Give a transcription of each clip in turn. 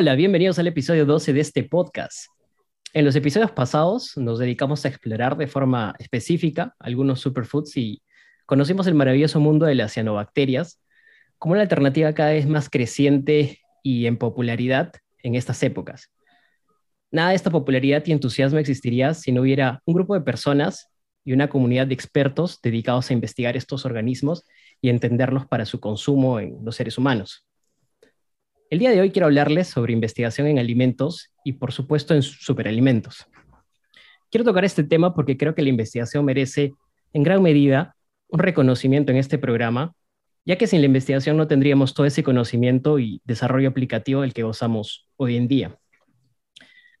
Hola, bienvenidos al episodio 12 de este podcast. En los episodios pasados nos dedicamos a explorar de forma específica algunos superfoods y conocimos el maravilloso mundo de las cianobacterias como una alternativa cada vez más creciente y en popularidad en estas épocas. Nada de esta popularidad y entusiasmo existiría si no hubiera un grupo de personas y una comunidad de expertos dedicados a investigar estos organismos y entenderlos para su consumo en los seres humanos. El día de hoy quiero hablarles sobre investigación en alimentos y por supuesto en superalimentos. Quiero tocar este tema porque creo que la investigación merece en gran medida un reconocimiento en este programa, ya que sin la investigación no tendríamos todo ese conocimiento y desarrollo aplicativo del que gozamos hoy en día.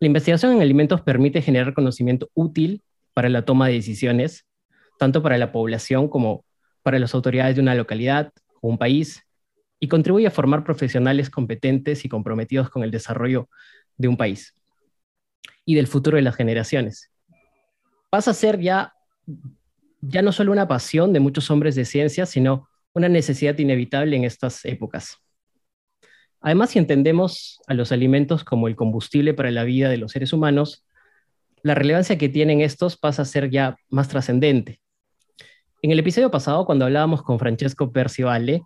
La investigación en alimentos permite generar conocimiento útil para la toma de decisiones, tanto para la población como para las autoridades de una localidad o un país, y contribuye a formar profesionales competentes y comprometidos con el desarrollo de un país y del futuro de las generaciones. Pasa a ser ya, ya no solo una pasión de muchos hombres de ciencia, sino una necesidad inevitable en estas épocas. Además, si entendemos a los alimentos como el combustible para la vida de los seres humanos, la relevancia que tienen estos pasa a ser ya más trascendente. En el episodio pasado, cuando hablábamos con Francesco Percivale,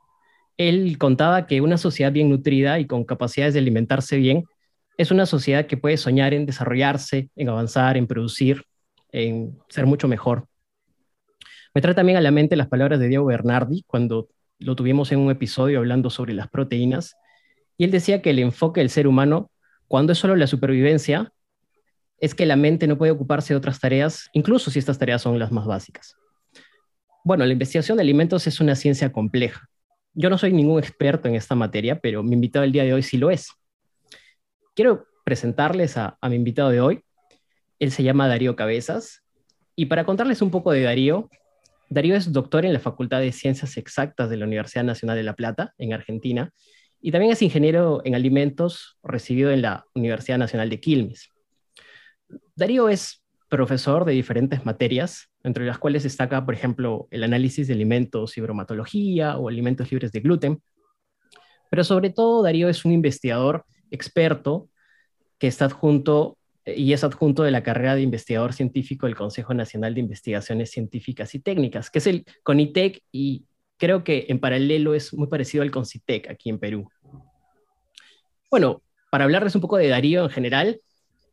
él contaba que una sociedad bien nutrida y con capacidades de alimentarse bien es una sociedad que puede soñar en desarrollarse, en avanzar, en producir, en ser mucho mejor. Me trae también a la mente las palabras de Diego Bernardi cuando lo tuvimos en un episodio hablando sobre las proteínas, y él decía que el enfoque del ser humano, cuando es solo la supervivencia, es que la mente no puede ocuparse de otras tareas, incluso si estas tareas son las más básicas. Bueno, la investigación de alimentos es una ciencia compleja yo no soy ningún experto en esta materia, pero mi invitado el día de hoy sí lo es. Quiero presentarles a, mi invitado de hoy. Él se llama Darío Cabezas. Y para contarles un poco de Darío, Darío es doctor en la Facultad de Ciencias Exactas de la Universidad Nacional de La Plata, en Argentina, y también es ingeniero en alimentos recibido en la Universidad Nacional de Quilmes. Darío es profesor de diferentes materias, entre las cuales destaca, por ejemplo, el análisis de alimentos y bromatología o alimentos libres de gluten. Pero sobre todo, Darío es un investigador experto que está adjunto y es adjunto de la carrera de investigador científico del Consejo Nacional de Investigaciones Científicas y Técnicas, que es el CONITEC y creo que en paralelo es muy parecido al CONCITEC aquí en Perú. Bueno, para hablarles un poco de Darío en general,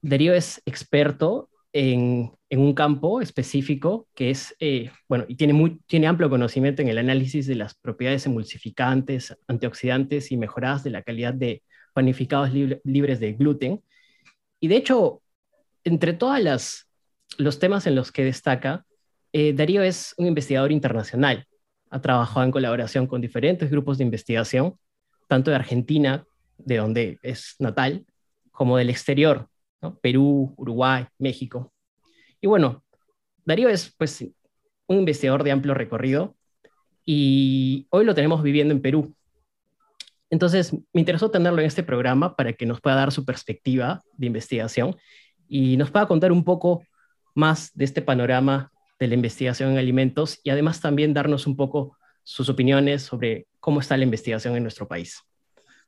Darío es experto en, un campo específico que es, eh, bueno, y tiene, tiene amplio conocimiento en el análisis de las propiedades emulsificantes, antioxidantes y mejoradas de la calidad de panificados libres de gluten. Y de hecho, entre todos los temas en los que destaca, eh, Darío es un investigador internacional. Ha trabajado en colaboración con diferentes grupos de investigación, tanto de Argentina, de donde es natal, como del exterior, Perú, Uruguay, México. Y bueno, Darío es pues un investigador de amplio recorrido y hoy lo tenemos viviendo en Perú. Entonces, me interesó tenerlo en este programa para que nos pueda dar su perspectiva de investigación y nos pueda contar un poco más de este panorama de la investigación en alimentos y además también darnos un poco sus opiniones sobre cómo está la investigación en nuestro país.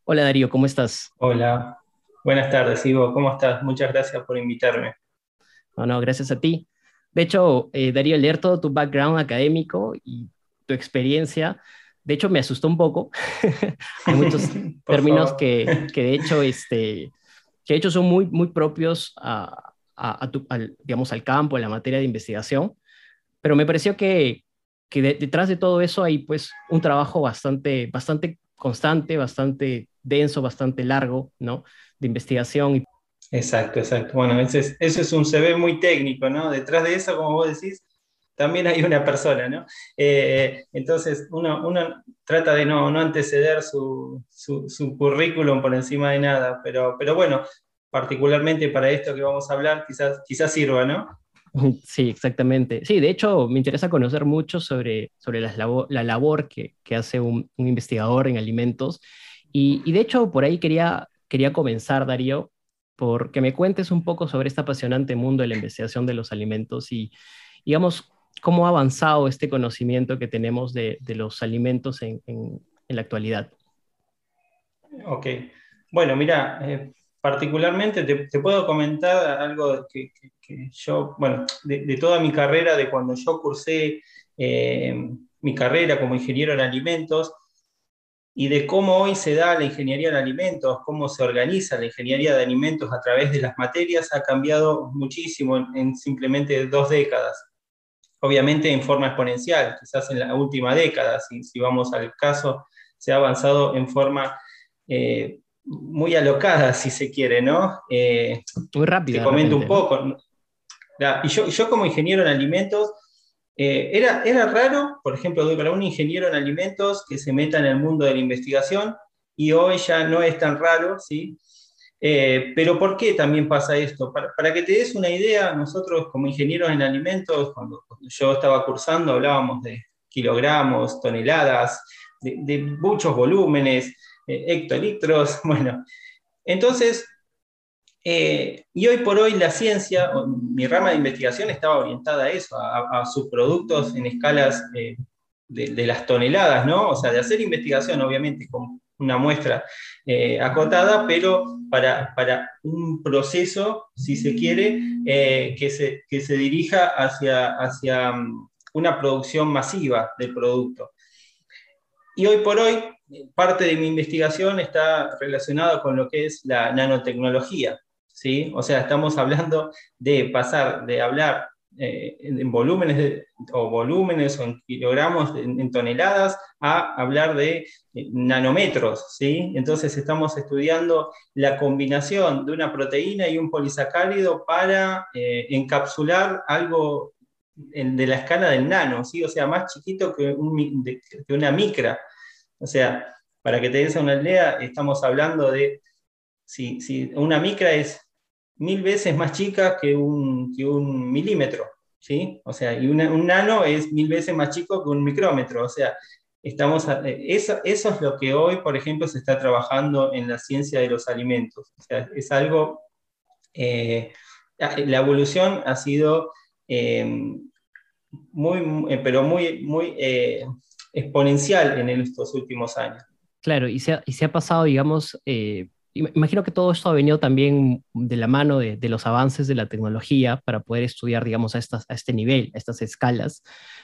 Hola Darío, ¿cómo estás? Hola, Buenas tardes, Ivo. ¿Cómo estás? Muchas gracias por invitarme. No, gracias a ti. De hecho, eh, Darío, leer todo tu background académico y tu experiencia, de hecho, me asustó un poco. Hay muchos términos que, que, de hecho, este, que de hecho son muy, muy propios a, a, al, digamos, al campo, a la materia de investigación, pero me pareció que, que detrás de todo eso hay pues un trabajo bastante, bastante constante, bastante denso, bastante largo, ¿no? De investigación. Exacto, exacto. Bueno, ese es, eso es un CV muy técnico, ¿no? Detrás de eso, como vos decís, también hay una persona, ¿no? Eh, entonces, uno, uno, trata de no, no anteceder su, su, currículum por encima de nada, pero, pero bueno, particularmente para esto que vamos a hablar, quizás, quizás sirva, ¿no? Sí, exactamente. Sí, de hecho, me interesa conocer mucho sobre, sobre la, labor, la labor que, que hace un, un, investigador en alimentos. Y, y, de hecho, por ahí quería, quería comenzar, Darío, porque me cuentes un poco sobre este apasionante mundo de la investigación de los alimentos y, digamos, cómo ha avanzado este conocimiento que tenemos de, los alimentos en, la actualidad. Ok. Bueno, mira, eh, particularmente te, puedo comentar algo que, que, que yo, bueno, de, de, toda mi carrera, de cuando yo cursé eh, mi carrera como ingeniero en alimentos y de cómo hoy se da la ingeniería en alimentos, cómo se organiza la ingeniería de alimentos a través de las materias, ha cambiado muchísimo en, en simplemente dos décadas. Obviamente en forma exponencial, quizás en la última década, si, si vamos al caso, se ha avanzado en forma eh, muy alocada, si se quiere, ¿no? Eh, muy rápido. Te comento un poco. Y yo, yo, como ingeniero en alimentos, eh, era, era raro, por ejemplo, para un ingeniero en alimentos que se meta en el mundo de la investigación, y hoy ya no es tan raro, ¿sí? Eh, pero ¿por qué también pasa esto? Para, para, que te des una idea, nosotros como ingenieros en alimentos, cuando, yo estaba cursando, hablábamos de kilogramos, toneladas, de, de muchos volúmenes, eh, hectolitros, bueno. Entonces, eh, y hoy por hoy la ciencia, mi rama de investigación estaba orientada a eso, a, a subproductos en escalas eh, de, las toneladas, ¿no? O sea, de hacer investigación, obviamente, con una muestra eh, acotada, pero para, para, un proceso, si se quiere, que, se, que se dirija hacia, hacia mm, una producción masiva del producto. Y hoy por hoy, parte de mi investigación está relacionada con lo que es la nanotecnología. ¿Sí? O sea, estamos hablando de pasar de hablar eh, en volúmenes o volúmenes o en kilogramos, en, toneladas, a hablar de nanómetros, ¿sí? Entonces estamos estudiando la combinación de una proteína y un polisacárido para eh, encapsular algo de la escala del nano, ¿sí? O sea, más chiquito que, una micra. O sea, para que te des una idea, estamos hablando de si una micra es mil veces más chica que un, que un milímetro, ¿sí? O sea, y un nano es mil veces más chico que un micrómetro, o sea, estamos, eso, eso es lo que hoy, por ejemplo, se está trabajando en la ciencia de los alimentos, o sea, es algo, eh, la evolución ha sido eh, muy, pero muy, muy eh, exponencial en estos últimos años. Claro, y se ha, y se ha pasado, digamos, eh, imagino que todo esto ha venido también de la mano de, de, los avances de la tecnología para poder estudiar, digamos, a, estas, a este nivel, a estas escalas.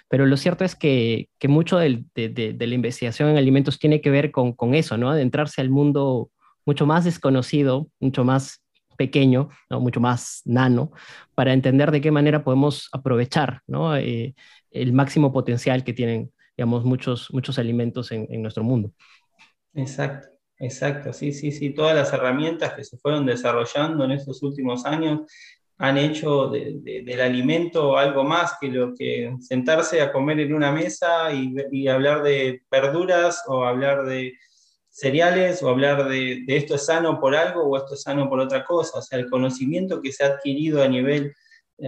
Pero lo cierto es que, que mucho de, de, de, la investigación en alimentos tiene que ver con, con eso, ¿no? Adentrarse al mundo mucho más desconocido, mucho más pequeño, ¿no? mucho más nano, para entender de qué manera podemos aprovechar ¿no? eh, el máximo potencial que tienen, digamos, muchos, muchos alimentos en, en nuestro mundo. Exacto. Exacto, sí, sí, sí. Todas las herramientas que se fueron desarrollando en estos últimos años han hecho de, de, del alimento algo más que lo que sentarse a comer en una mesa y, hablar de verduras o hablar de cereales o hablar de, esto es sano por algo o esto es sano por otra cosa. O sea, el conocimiento que se ha adquirido a nivel,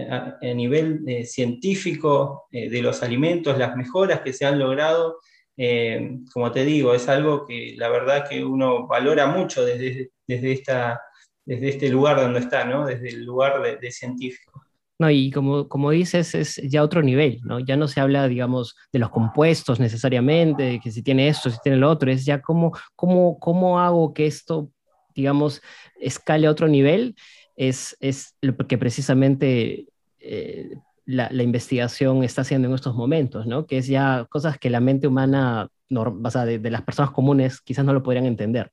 a, a nivel eh, científico eh, de los alimentos, las mejoras que se han logrado, eh, como te digo, es algo que la verdad que uno valora mucho desde, desde, esta, desde este lugar donde está, ¿no? desde el lugar de, de científico. No, y como, como dices, es ya otro nivel, ¿no? Ya no se habla, digamos, de los compuestos necesariamente, de que si tiene esto, si tiene lo otro, es ya cómo, cómo, cómo hago que esto, digamos, escale a otro nivel, es, es lo que precisamente eh, la, la, investigación está haciendo en estos momentos, ¿no? Que es ya cosas que la mente humana, no, o sea, de, de, las personas comunes quizás no lo podrían entender,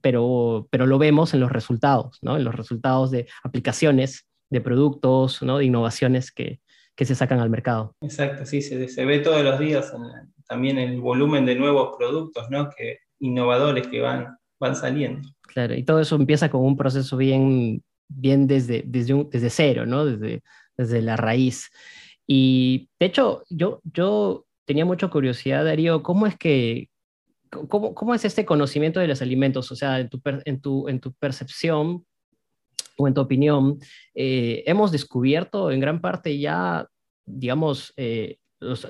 pero, pero lo vemos en los resultados, ¿no? En los resultados de aplicaciones, de productos, ¿no? De innovaciones que, que se sacan al mercado. Exacto, sí, se, se ve todos los días en, también el volumen de nuevos productos, ¿no? Que, innovadores que van, van saliendo. Claro, y todo eso empieza con un proceso bien, bien desde, desde, un, desde cero, ¿no? Desde, desde la raíz. Y de hecho, yo, yo tenía mucha curiosidad, Darío, ¿cómo es que, cómo, cómo es este conocimiento de los alimentos? O sea, en tu, en tu, en tu percepción o en tu opinión, eh, hemos descubierto en gran parte ya, digamos, eh,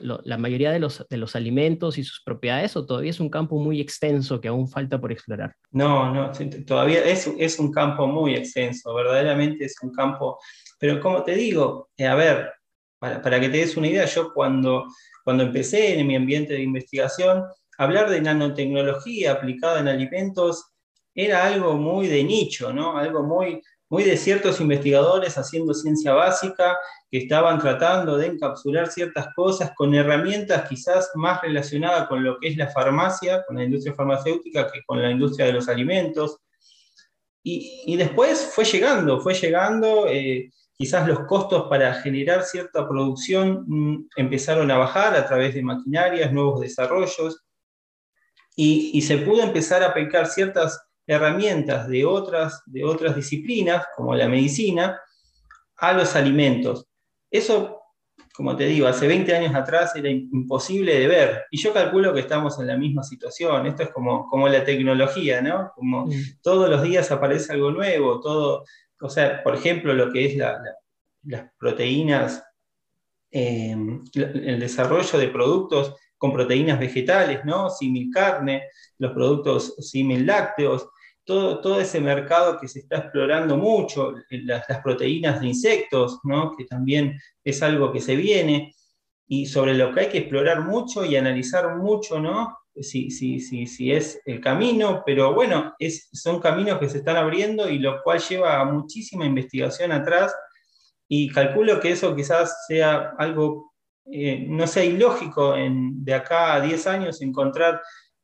la mayoría de los, de los alimentos y sus propiedades o todavía es un campo muy extenso que aún falta por explorar? No, no, todavía es, es un campo muy extenso, verdaderamente es un campo, pero como te digo, eh, a ver, para, para, que te des una idea, yo cuando, cuando empecé en mi ambiente de investigación, hablar de nanotecnología aplicada en alimentos era algo muy de nicho, ¿no? Algo muy, muy de ciertos investigadores haciendo ciencia básica que estaban tratando de encapsular ciertas cosas con herramientas quizás más relacionadas con lo que es la farmacia, con la industria farmacéutica, que con la industria de los alimentos. Y, después fue llegando, fue llegando, eh, quizás los costos para generar cierta producción mm, empezaron a bajar a través de maquinarias, nuevos desarrollos, y, y se pudo empezar a aplicar ciertas herramientas de otras, de otras disciplinas, como la medicina, a los alimentos. Eso, como te digo, hace 20 años atrás era imposible de ver. Y yo calculo que estamos en la misma situación. Esto es como, como la tecnología, ¿no? Como mm. todos los días aparece algo nuevo, todo, o sea, por ejemplo, lo que es las proteínas, eh, el desarrollo de productos con proteínas vegetales, ¿no? Símil carne, los productos símil lácteos, todo, todo ese mercado que se está explorando mucho, las, proteínas de insectos, ¿no? que también es algo que se viene, y sobre lo que hay que explorar mucho y analizar mucho, ¿no? Si, si, si, si es el camino, pero bueno, es, son caminos que se están abriendo y lo cual lleva a muchísima investigación atrás, y calculo que eso quizás sea algo, eh, no sea ilógico en, de acá a 10 años encontrar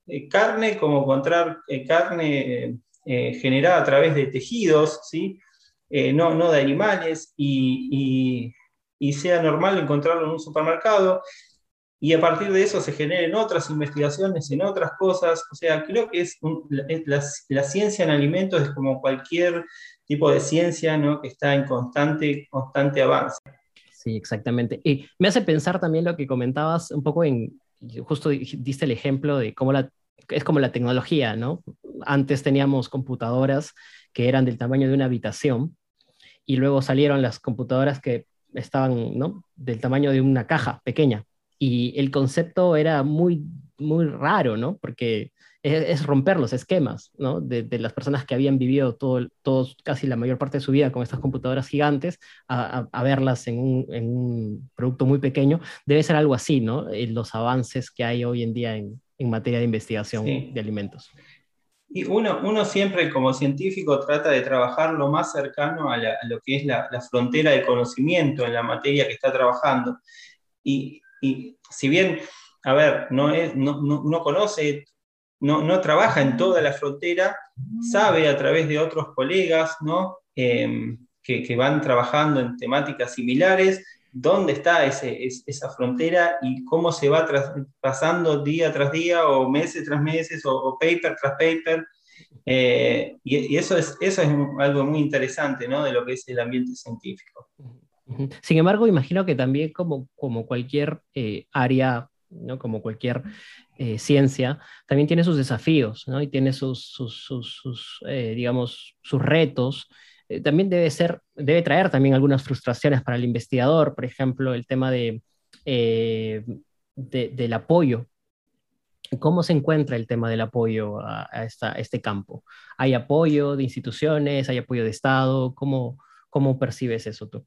eh, carne como encontrar eh, carne generada a través de tejidos, ¿sí? No, no de animales, y, sea normal encontrarlo en un supermercado, y a partir de eso se generen otras investigaciones en otras cosas. O sea, creo que es, la, ciencia en alimentos es como cualquier tipo de ciencia ¿no? que está en constante, constante avance. Sí, exactamente. Y me hace pensar también lo que comentabas un poco en, justo diste el ejemplo de cómo la es como la tecnología, ¿no? Antes teníamos computadoras que eran del tamaño de una habitación y luego salieron las computadoras que estaban, ¿no? Del tamaño de una caja pequeña. Y el concepto era muy, muy raro, ¿no? Porque es, romper los esquemas, ¿no? De, las personas que habían vivido todo, todos, casi la mayor parte de su vida con estas computadoras gigantes, a, verlas en un, en un, producto muy pequeño. Debe ser algo así, ¿no? los avances que hay hoy en día en, en materia de investigación de alimentos. Y uno, uno siempre como científico trata de trabajar lo más cercano a, lo que es la, frontera de conocimiento en la materia que está trabajando. Y, y si bien, a ver, no, es, no, no, conoce, no, no, trabaja en toda la frontera, sabe a través de otros colegas ¿no? Em, que, que, van trabajando en temáticas similares, dónde está ese, esa frontera y cómo se va pasando día tras día o meses tras meses o, paper tras paper. Eh, y, eso, es, eso es algo muy interesante ¿no? de lo que es el ambiente científico. Sin embargo, imagino que también como, como cualquier eh, área, ¿no? como cualquier eh, ciencia, también tiene sus desafíos ¿no? y tiene sus, sus, sus digamos, sus retos eh, también debe ser, debe traer también algunas frustraciones para el investigador, por ejemplo, el tema de, eh, del apoyo. ¿Cómo se encuentra el tema del apoyo a, este campo? ¿Hay apoyo de instituciones? ¿Hay apoyo de Estado? ¿Cómo, cómo percibes eso tú?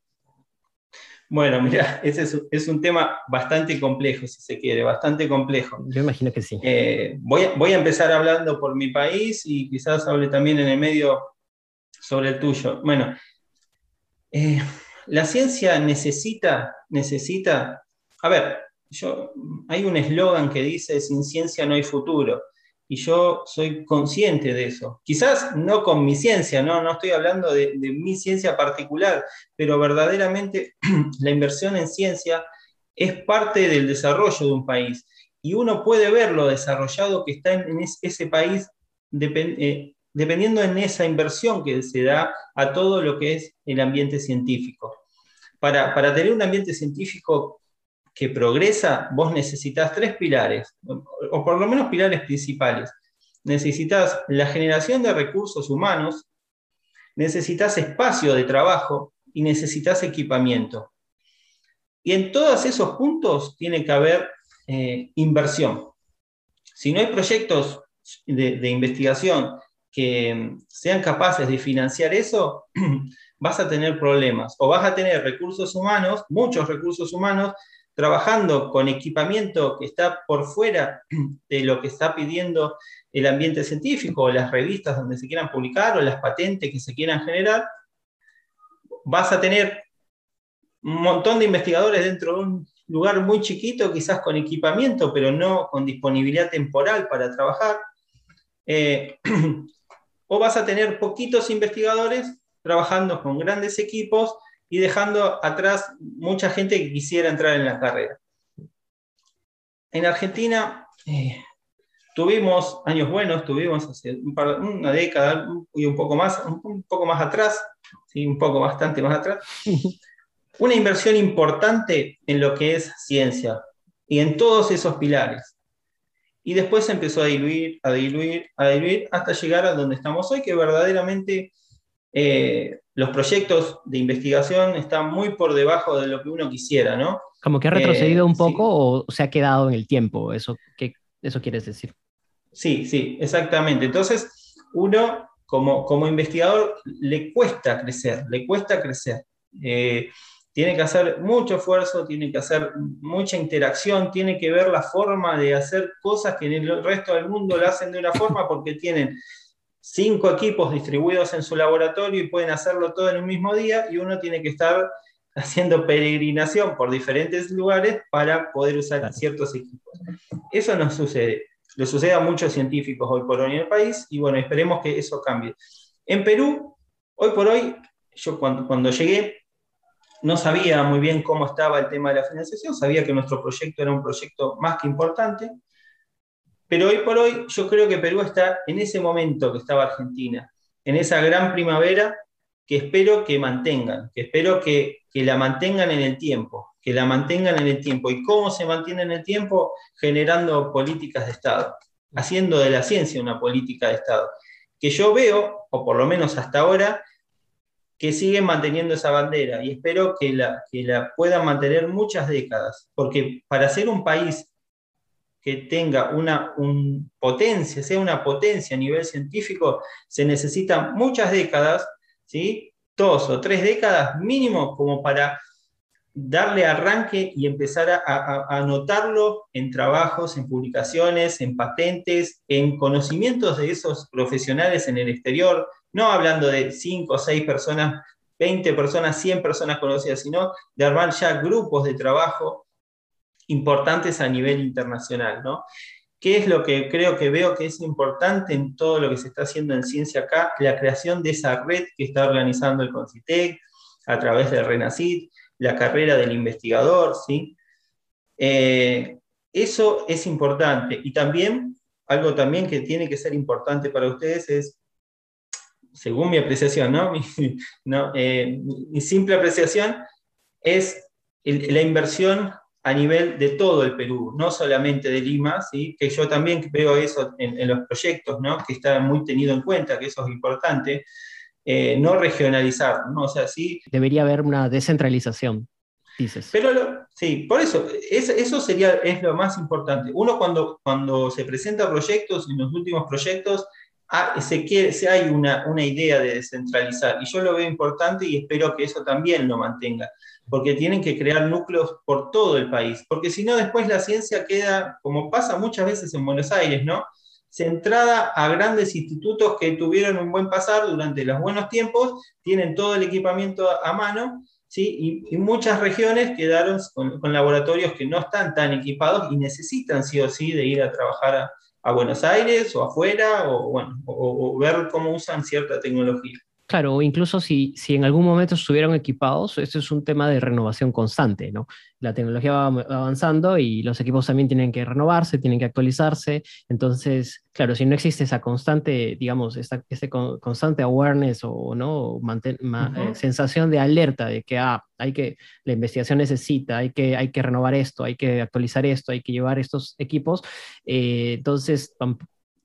Bueno, mira, ese es, un tema bastante complejo, si se quiere, bastante complejo. Yo imagino que sí. Eh, voy, voy, a empezar hablando por mi país y quizás hable también en el medio sobre el tuyo. Bueno, eh, la ciencia necesita, necesita, a ver, yo, hay un eslogan que dice, sin ciencia no hay futuro, y yo soy consciente de eso. Quizás no con mi ciencia, no, no estoy hablando de, mi ciencia particular, pero verdaderamente la inversión en ciencia es parte del desarrollo de un país. Y uno puede ver lo desarrollado que está en, ese país eh, dependiendo en esa inversión que se da a todo lo que es el ambiente científico. para, para tener un ambiente científico que progresa, vos necesitas tres pilares, o por lo menos pilares principales. Necesitas la generación de recursos humanos, necesitas espacio de trabajo y necesitas equipamiento. Y en todos esos puntos tiene que haber eh, inversión. Si no hay proyectos de, investigación que mm, sean capaces de financiar eso, vas a tener problemas o vas a tener recursos humanos, muchos recursos humanos, trabajando con equipamiento que está por fuera de lo que está pidiendo el ambiente científico o las revistas donde se quieran publicar o las patentes que se quieran generar, vas a tener un montón de investigadores dentro de un lugar muy chiquito, quizás con equipamiento, pero no con disponibilidad temporal para trabajar. Eh, o vas a tener poquitos investigadores trabajando con grandes equipos y dejando atrás mucha gente que quisiera entrar en la carrera. En Argentina eh, tuvimos años buenos, tuvimos hace una década y un poco más, un, poco más atrás, ¿sí? un poco bastante más atrás, una inversión importante en lo que es ciencia y en todos esos pilares. Y después se empezó a diluir, a diluir, a diluir, hasta llegar a donde estamos hoy, que verdaderamente eh, los proyectos de investigación están muy por debajo de lo que uno quisiera, ¿no? Como que ha retrocedido eh, un poco o se ha quedado en el tiempo, ¿eso qué eso quieres decir? Sí, sí, exactamente. Entonces, uno como, como investigador le cuesta crecer, le cuesta crecer. Eh, tiene que hacer mucho esfuerzo, tiene que hacer mucha interacción, tiene que ver la forma de hacer cosas que en el resto del mundo lo hacen de una forma porque tienen cinco equipos distribuidos en su laboratorio y pueden hacerlo todo en un mismo día y uno tiene que estar haciendo peregrinación por diferentes lugares para poder usar ciertos equipos. Eso no sucede. Le sucede a muchos científicos hoy por hoy en el país y bueno, esperemos que eso cambie. En Perú, hoy por hoy, yo cuando, cuando llegué, no sabía muy bien cómo estaba el tema de la financiación, sabía que nuestro proyecto era un proyecto más que importante, pero hoy por hoy yo creo que Perú está en ese momento que estaba Argentina, en esa gran primavera que espero que mantengan, que espero que, que la mantengan en el tiempo, que la mantengan en el tiempo. ¿Y cómo se mantiene en el tiempo? Generando políticas de Estado, haciendo de la ciencia una política de Estado. Que yo veo, o por lo menos hasta ahora, que siguen manteniendo esa bandera y espero que la, que la puedan mantener muchas décadas, porque para ser un país que tenga una potencia, sea una potencia a nivel científico, se necesitan muchas décadas, ¿sí? dos o tres décadas mínimo como para darle arranque y empezar a, a, anotarlo en trabajos, en publicaciones, en patentes, en conocimientos de esos profesionales en el exterior, no hablando de 5 o 6 personas, 20 personas, 100 personas conocidas, sino de armar ya grupos de trabajo importantes a nivel internacional, ¿no? ¿Qué es lo que creo que veo que es importante en todo lo que se está haciendo en ciencia acá? La creación de esa red que está organizando el CONCITEC a través del RENACID, la carrera del investigador, ¿sí? Eh, eso es importante. Y también, algo también que tiene que ser importante para ustedes es según mi apreciación, ¿no? Eh, mi, simple apreciación es la inversión a nivel de todo el Perú, no solamente de Lima, ¿sí? que yo también veo eso en, los proyectos, ¿no? que está muy tenido en cuenta, que eso es importante, eh, no regionalizar, ¿no? O sea, sí... Debería haber una descentralización, dices. Pero sí, por eso, eso sería, es lo más importante. Uno cuando, cuando se presenta proyectos, en los últimos proyectos, Ah, se, quiere, se hay una, una, idea de descentralizar y yo lo veo importante y espero que eso también lo mantenga, porque tienen que crear núcleos por todo el país, porque si no después la ciencia queda, como pasa muchas veces en Buenos Aires, ¿no? centrada a grandes institutos que tuvieron un buen pasar durante los buenos tiempos, tienen todo el equipamiento a mano, ¿sí? y, muchas regiones quedaron con, con, laboratorios que no están tan equipados y necesitan sí o sí de ir a trabajar a, a Buenos Aires o afuera, o, bueno, o, ver cómo usan cierta tecnología. Claro, incluso si, si en algún momento estuvieron equipados, esto es un tema de renovación constante, ¿no? La tecnología va avanzando y los equipos también tienen que renovarse, tienen que actualizarse. Entonces, claro, si no existe esa constante, digamos, esta, ese constante awareness o, ¿no? Eh, sensación de alerta de que ah, hay que, la investigación necesita, hay que, hay que renovar esto, hay que actualizar esto, hay que llevar estos equipos, eh, entonces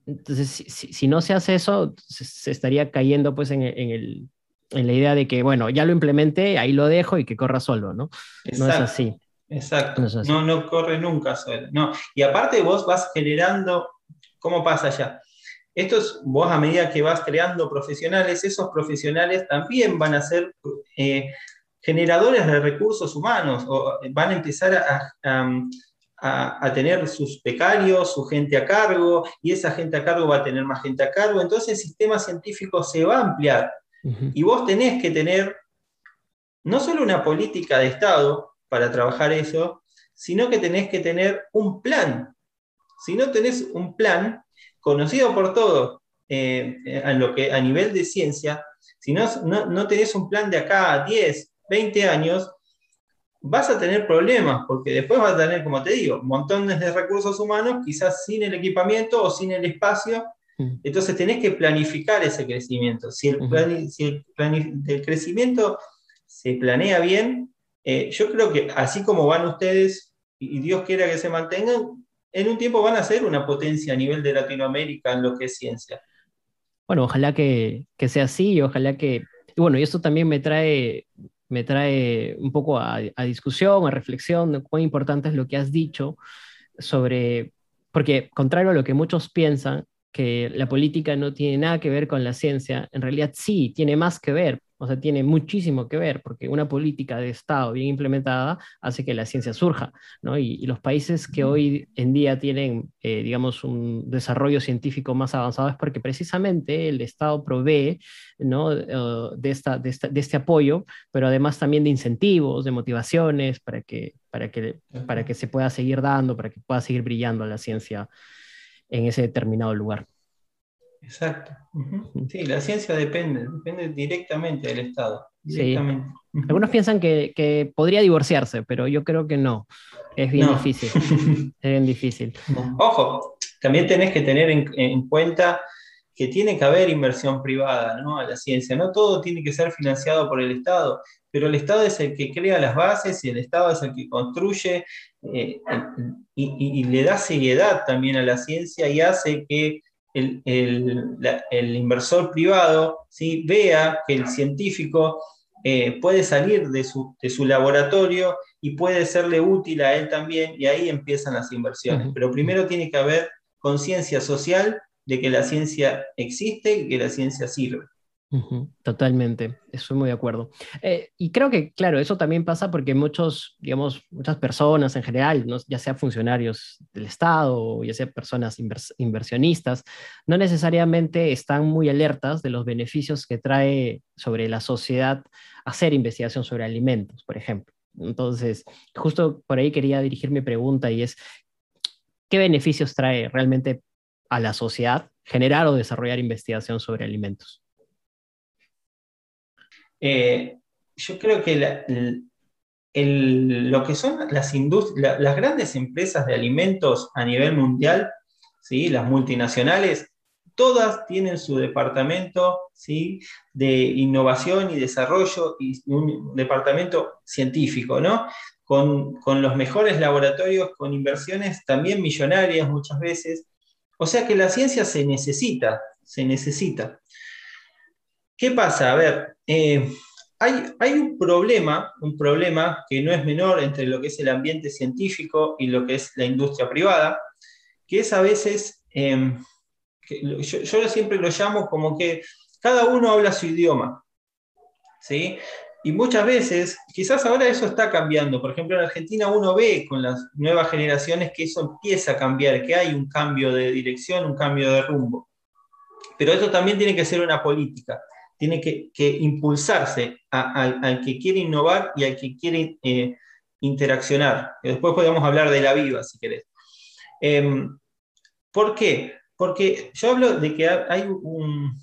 entonces, si, no se hace eso, se, estaría cayendo pues en, el, en, la idea de que, bueno, ya lo implementé, ahí lo dejo y que corra solo, ¿no? no es así. Exacto. No, no, corre nunca solo. No. Y aparte vos vas generando, ¿cómo pasa ya? Esto es, vos a medida que vas creando profesionales, esos profesionales también van a ser eh, generadores de recursos humanos o van a empezar a a, tener sus becarios, su gente a cargo, y esa gente a cargo va a tener más gente a cargo, entonces el sistema científico se va a ampliar. Y vos tenés que tener no solo una política de Estado para trabajar eso, sino que tenés que tener un plan. Si no tenés un plan conocido por todos eh, a, lo que, a nivel de ciencia, si no, no, no tenés un plan de acá a 10, 20 años, vas a tener problemas, porque después vas a tener, como te digo, montones de recursos humanos, quizás sin el equipamiento o sin el espacio. Mm. Entonces tenés que planificar ese crecimiento. Si el, crecimiento se planea bien, eh, yo creo que así como van ustedes, y Dios quiera que se mantengan, en un tiempo van a ser una potencia a nivel de Latinoamérica en lo que es ciencia. Bueno, ojalá que, que sea así y ojalá que... bueno, y esto también me trae me trae un poco a, discusión, a reflexión de cuán importante es lo que has dicho sobre, porque contrario a lo que muchos piensan, que la política no tiene nada que ver con la ciencia, en realidad sí, tiene más que ver, o sea, tiene muchísimo que ver, porque una política de Estado bien implementada hace que la ciencia surja, ¿no? Y, los países que hoy en día tienen, eh, digamos, un desarrollo científico más avanzado es porque precisamente el Estado provee, ¿no? Eh, de, esta, de, este apoyo, pero además también de incentivos, de motivaciones para que, para, que, para que se pueda seguir dando, para que pueda seguir brillando la ciencia en ese determinado lugar. Exacto. Sí, la ciencia depende, depende directamente del Estado. Algunos piensan que, podría divorciarse, pero yo creo que no. Es bien difícil. es bien difícil. Ojo, también tenés que tener en, cuenta que tiene que haber inversión privada ¿no? a la ciencia. No todo tiene que ser financiado por el Estado, pero el Estado es el que crea las bases y el Estado es el que construye eh, y, y le da seriedad también a la ciencia y hace que el, inversor privado ¿sí? vea que el científico eh, puede salir de su, laboratorio y puede serle útil a él también, y ahí empiezan las inversiones. Pero primero tiene que haber conciencia social de que la ciencia existe y que la ciencia sirve. Totalmente, estoy muy de acuerdo. Eh, y creo que, claro, eso también pasa porque muchos, digamos, muchas personas en general, ya sea funcionarios del Estado o ya sea personas inversionistas, no necesariamente están muy alertas de los beneficios que trae sobre la sociedad hacer investigación sobre alimentos, por ejemplo. Entonces, justo por ahí quería dirigir mi pregunta y es, ¿qué beneficios trae realmente a la sociedad generar o desarrollar investigación sobre alimentos? Eh, yo creo que lo que son las, las grandes empresas de alimentos a nivel mundial, ¿sí? las multinacionales, todas tienen su departamento ¿sí? de innovación y desarrollo y un departamento científico, ¿no? Con, con, los mejores laboratorios, con inversiones también millonarias muchas veces. O sea que la ciencia se necesita, se necesita. ¿Qué pasa? A ver, eh, hay, un problema, un problema que no es menor entre lo que es el ambiente científico y lo que es la industria privada, que es a veces, em, yo, siempre lo llamo como que cada uno habla su idioma, ¿sí? Y muchas veces, quizás ahora eso está cambiando. Por ejemplo, en Argentina uno ve con las nuevas generaciones que eso empieza a cambiar, que hay un cambio de dirección, un cambio de rumbo. Pero eso también tiene que ser una política tiene que, impulsarse al que quiere innovar y al que quiere eh, interaccionar. Después podemos hablar de la viva, si querés. Em, ¿Por qué? Porque yo hablo de que hay un,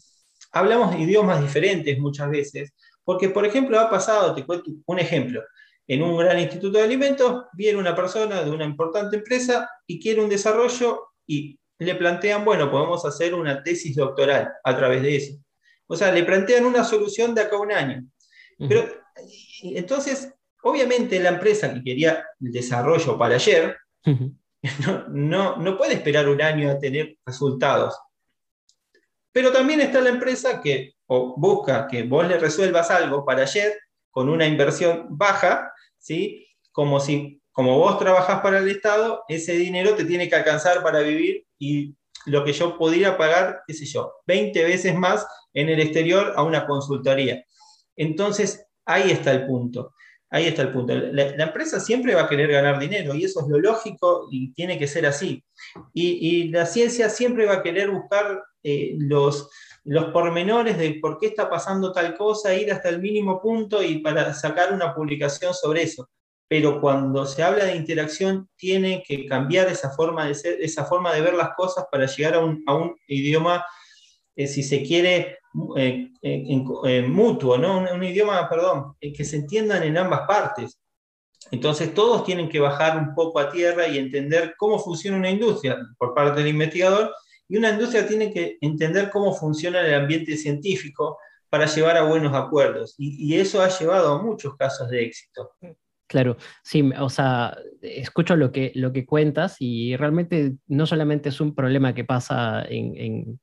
hablamos idiomas diferentes muchas veces, porque, por ejemplo, ha pasado, te cuento un ejemplo, en un gran instituto de alimentos viene una persona de una importante empresa y quiere un desarrollo y le plantean, bueno, podemos hacer una tesis doctoral a través de eso. O sea, le plantean una solución de acá a un año. Pero entonces, obviamente la empresa que quería el desarrollo para ayer, no, no, puede esperar un año a tener resultados. Pero también está la empresa que busca que vos le resuelvas algo para ayer con una inversión baja, ¿sí? como si como vos trabajás para el Estado, ese dinero te tiene que alcanzar para vivir y lo que yo podría pagar, qué sé yo, 20 veces más en el exterior a una consultoría. Entonces, ahí está el punto. Ahí está el punto. La, empresa siempre va a querer ganar dinero y eso es lo lógico y tiene que ser así. Y, la ciencia siempre va a querer buscar eh, los, los pormenores de por qué está pasando tal cosa, ir hasta el mínimo punto y para sacar una publicación sobre eso pero cuando se habla de interacción tiene que cambiar esa forma de ser, esa forma de ver las cosas para llegar a un, idioma, eh, si se quiere, eh, mutuo, ¿no? Un, idioma, perdón, que se entiendan en ambas partes. Entonces todos tienen que bajar un poco a tierra y entender cómo funciona una industria por parte del investigador y una industria tiene que entender cómo funciona el ambiente científico para llevar a buenos acuerdos. y eso ha llevado a muchos casos de éxito. Claro, sí, o sea, escucho lo que, lo que cuentas y realmente no solamente es un problema que pasa en,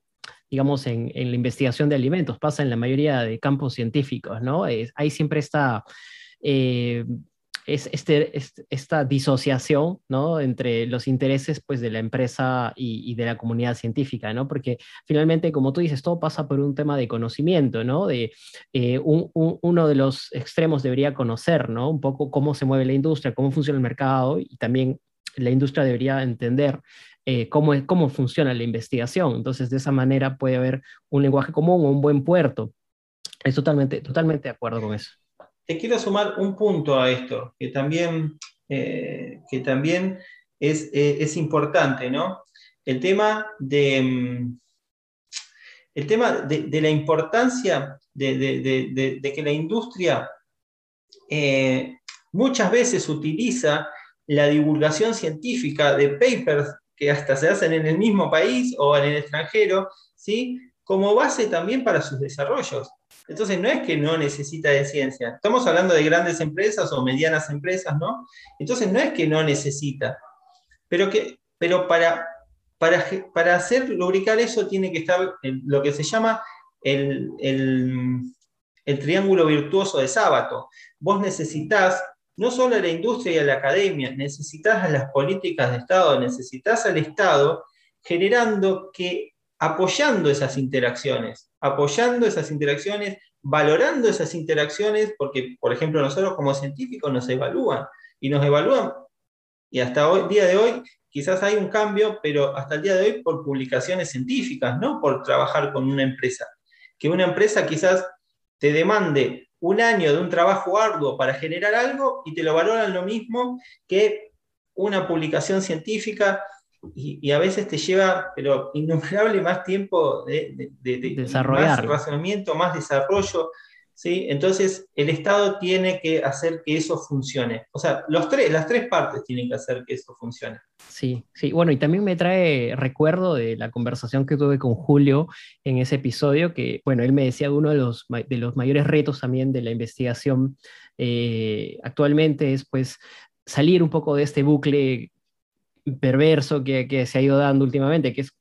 digamos, en, la investigación de alimentos, pasa en la mayoría de campos científicos, ¿no? hay siempre esta eh, es este, esta disociación ¿no? entre los intereses pues, de la empresa y, de la comunidad científica, ¿no? porque finalmente, como tú dices, todo pasa por un tema de conocimiento, ¿no? de, eh, uno de los extremos debería conocer ¿no? un poco cómo se mueve la industria, cómo funciona el mercado y también la industria debería entender eh, cómo, cómo funciona la investigación. Entonces, de esa manera puede haber un lenguaje común o un buen puerto. Es totalmente, totalmente de acuerdo con eso te quiero sumar un punto a esto, que también, eh, que también es, eh, es, importante, ¿no? El tema de, mm, el tema de, la importancia de, que la industria eh, muchas veces utiliza la divulgación científica de papers que hasta se hacen en el mismo país o en el extranjero, ¿sí? como base también para sus desarrollos. Entonces, no es que no necesita de ciencia. Estamos hablando de grandes empresas o medianas empresas, ¿no? Entonces, no es que no necesita. Pero, que, pero para, para, para hacer lubricar eso tiene que estar lo que se llama el, el triángulo virtuoso de sábado. Vos necesitas no solo a la industria y a la academia, necesitas a las políticas de Estado, necesitas al Estado generando que apoyando esas interacciones, apoyando esas interacciones, valorando esas interacciones, porque, por ejemplo, nosotros como científicos nos evalúan y nos evalúan, y hasta el día de hoy quizás hay un cambio, pero hasta el día de hoy por publicaciones científicas, no por trabajar con una empresa. Que una empresa quizás te demande un año de un trabajo arduo para generar algo y te lo valoran lo mismo que una publicación científica y, a veces te lleva, pero innumerable más tiempo de, desarrollar. más razonamiento, más desarrollo. ¿Sí? Entonces, el Estado tiene que hacer que eso funcione. O sea, los tres, las tres partes tienen que hacer que eso funcione. Sí, sí. Bueno, y también me trae recuerdo de la conversación que tuve con Julio en ese episodio, que, bueno, él me decía uno de los, de los mayores retos también de la investigación eh, actualmente es, pues, salir un poco de este bucle perverso que, se ha ido dando últimamente, que es,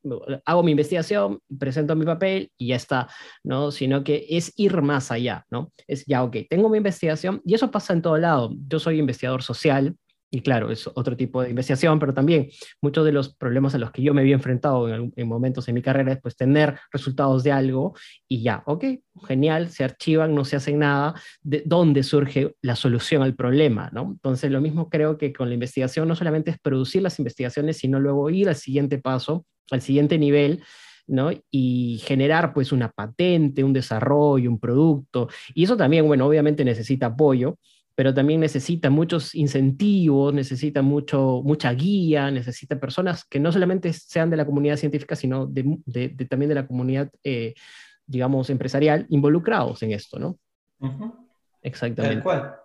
hago mi investigación, presento mi papel y ya está, ¿no? Sino que es ir más allá, ¿no? Es ya, ok, tengo mi investigación y eso pasa en todo lado. Yo soy investigador social, y claro, es otro tipo de investigación, pero también muchos de los problemas a los que yo me había enfrentado en, momentos en mi carrera es pues tener resultados de algo y ya, ok, genial, se archivan, no se hacen nada, de dónde surge la solución al problema, ¿no? Entonces, lo mismo creo que con la investigación no solamente es producir las investigaciones, sino luego ir al siguiente paso, al siguiente nivel, ¿no? Y generar pues una patente, un desarrollo, un producto. Y eso también, bueno, obviamente necesita apoyo, pero también necesita muchos incentivos, necesita mucho, mucha guía, necesita personas que no solamente sean de la comunidad científica, sino de, también de la comunidad eh, digamos, empresarial involucrados en esto, ¿no? Exactamente. Tal cual.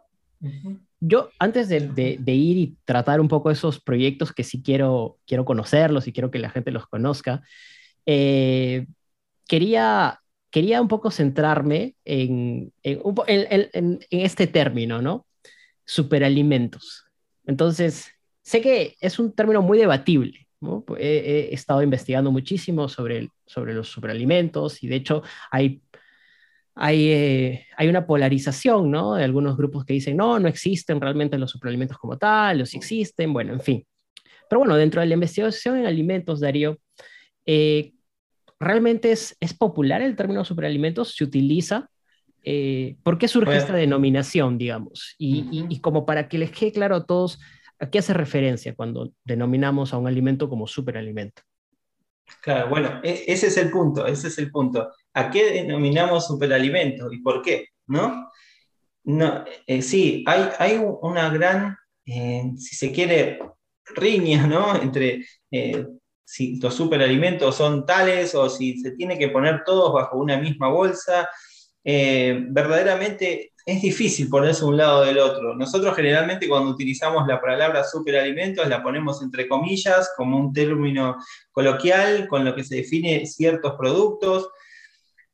Yo, antes de, ir y tratar un poco esos proyectos que sí quiero, quiero conocerlos y quiero que la gente los conozca, eh, quería, quería un poco centrarme en, en, este término, ¿no? Superalimentos. Entonces, sé que es un término muy debatible. ¿no? He, he, estado investigando muchísimo sobre, sobre los superalimentos y de hecho hay hay, eh, hay una polarización, ¿no? De algunos grupos que dicen, no, no existen realmente los superalimentos como tal, los existen, bueno, en fin. Pero bueno, dentro de la investigación en alimentos, Darío, eh, ¿realmente es, es popular el término superalimentos? ¿Se utiliza? Eh, ¿Por qué surge esta denominación, digamos? Y, y, como para que les quede claro a todos, ¿a qué hace referencia cuando denominamos a un alimento como superalimento? Claro, bueno, e, ese es el punto, ese es el punto. ¿A qué denominamos superalimento y por qué? ¿No? no eh, sí, hay, hay, una gran, eh, si se quiere, riña, ¿no? Entre si los superalimentos son tales o si se tiene que poner todos bajo una misma bolsa. verdaderamente es difícil ponerse un lado del otro. Nosotros generalmente cuando utilizamos la palabra superalimentos la ponemos entre comillas como un término coloquial con lo que se define ciertos productos,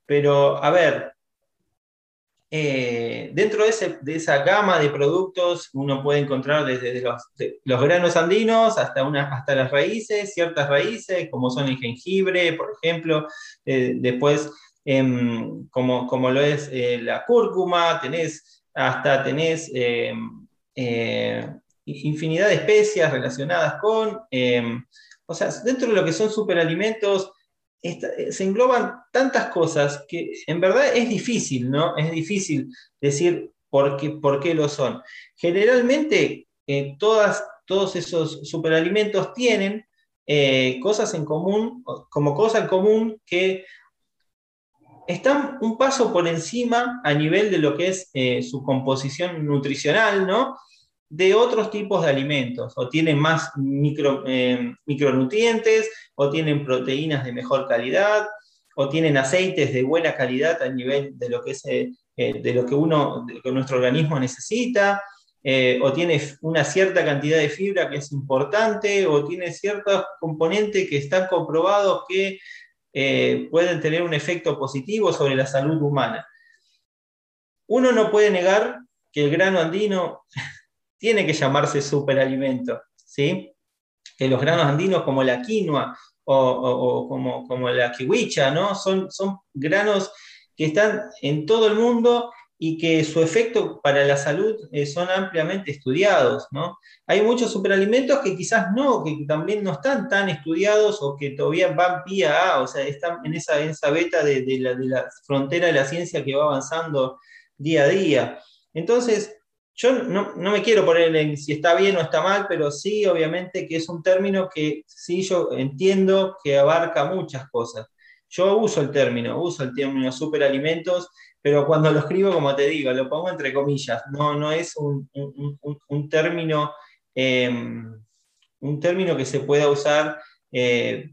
pero a ver, eh, dentro de, esa gama de productos uno puede encontrar desde los, granos andinos hasta, hasta las raíces, ciertas raíces como son el jengibre, por ejemplo, eh, después Em, como, como, lo es eh, la cúrcuma, tenés hasta tenés em, infinidad de especias relacionadas con, em, o sea, dentro de lo que son superalimentos, eh, se engloban tantas cosas que en verdad es difícil, ¿no? Es difícil decir por qué, por qué lo son. Generalmente, todas, todos esos superalimentos tienen cosas en común, como cosa en común que están un paso por encima a nivel de lo que es eh, su composición nutricional, ¿no? De otros tipos de alimentos, o tienen más eh, micronutrientes, o tienen proteínas de mejor calidad, o tienen aceites de buena calidad a nivel de lo que es eh, de lo que uno, de que nuestro organismo necesita, o tiene una cierta cantidad de fibra que es importante, o tiene ciertos componentes que están comprobados que eh, pueden tener un efecto positivo sobre la salud humana. Uno no puede negar que el grano andino tiene que llamarse superalimento, ¿sí? que los granos andinos como la quinoa o, como, como, la kiwicha, ¿no? son, son granos que están en todo el mundo y que su efecto para la salud eh, son ampliamente estudiados. ¿no? Hay muchos superalimentos que quizás no, que también no están tan estudiados o que todavía van vía A, o sea, están en esa, esa beta de, la, de, la, frontera de la ciencia que va avanzando día a día. Entonces, yo no, me quiero poner en si está bien o está mal, pero sí, obviamente, que es un término que sí yo entiendo que abarca muchas cosas. Yo uso el término, uso el término superalimentos pero cuando lo escribo, como te digo, lo pongo entre comillas, no, no es un, término, em, un término que se pueda usar eh,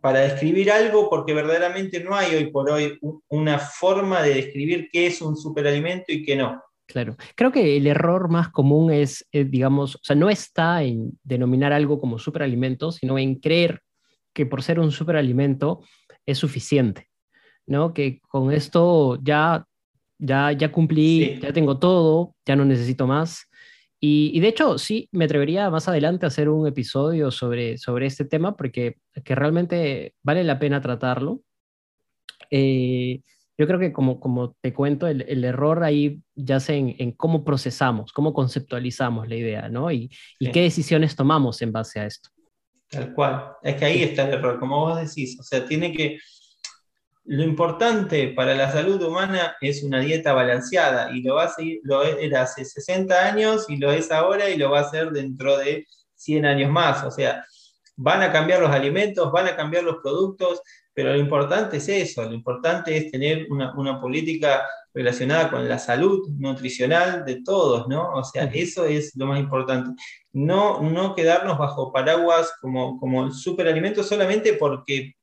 para describir algo, porque verdaderamente no hay hoy por hoy una forma de describir qué es un superalimento y qué no. Claro, creo que el error más común es, eh, digamos, o sea, no está en denominar algo como superalimento, sino en creer que por ser un superalimento es suficiente. ¿no? Que con esto ya, ya, ya cumplí, ya tengo todo, ya no necesito más. Y, de hecho, sí, me atrevería más adelante a hacer un episodio sobre, sobre este tema porque que realmente vale la pena tratarlo. Eh, yo creo que como, como te cuento, el, error ahí yace en, en, cómo procesamos, cómo conceptualizamos la idea, ¿no? Y, y, qué decisiones tomamos en base a esto. Tal cual. Es que ahí está el error, como vos decís. O sea, tiene que, lo importante para la salud humana es una dieta balanceada y lo va a seguir, lo era hace 60 años y lo es ahora y lo va a ser dentro de 100 años más. O sea, van a cambiar los alimentos, van a cambiar los productos, pero lo importante es eso, lo importante es tener una, política relacionada con la salud nutricional de todos, ¿no? O sea, eso es lo más importante. No, no quedarnos bajo paraguas como, como superalimento solamente porque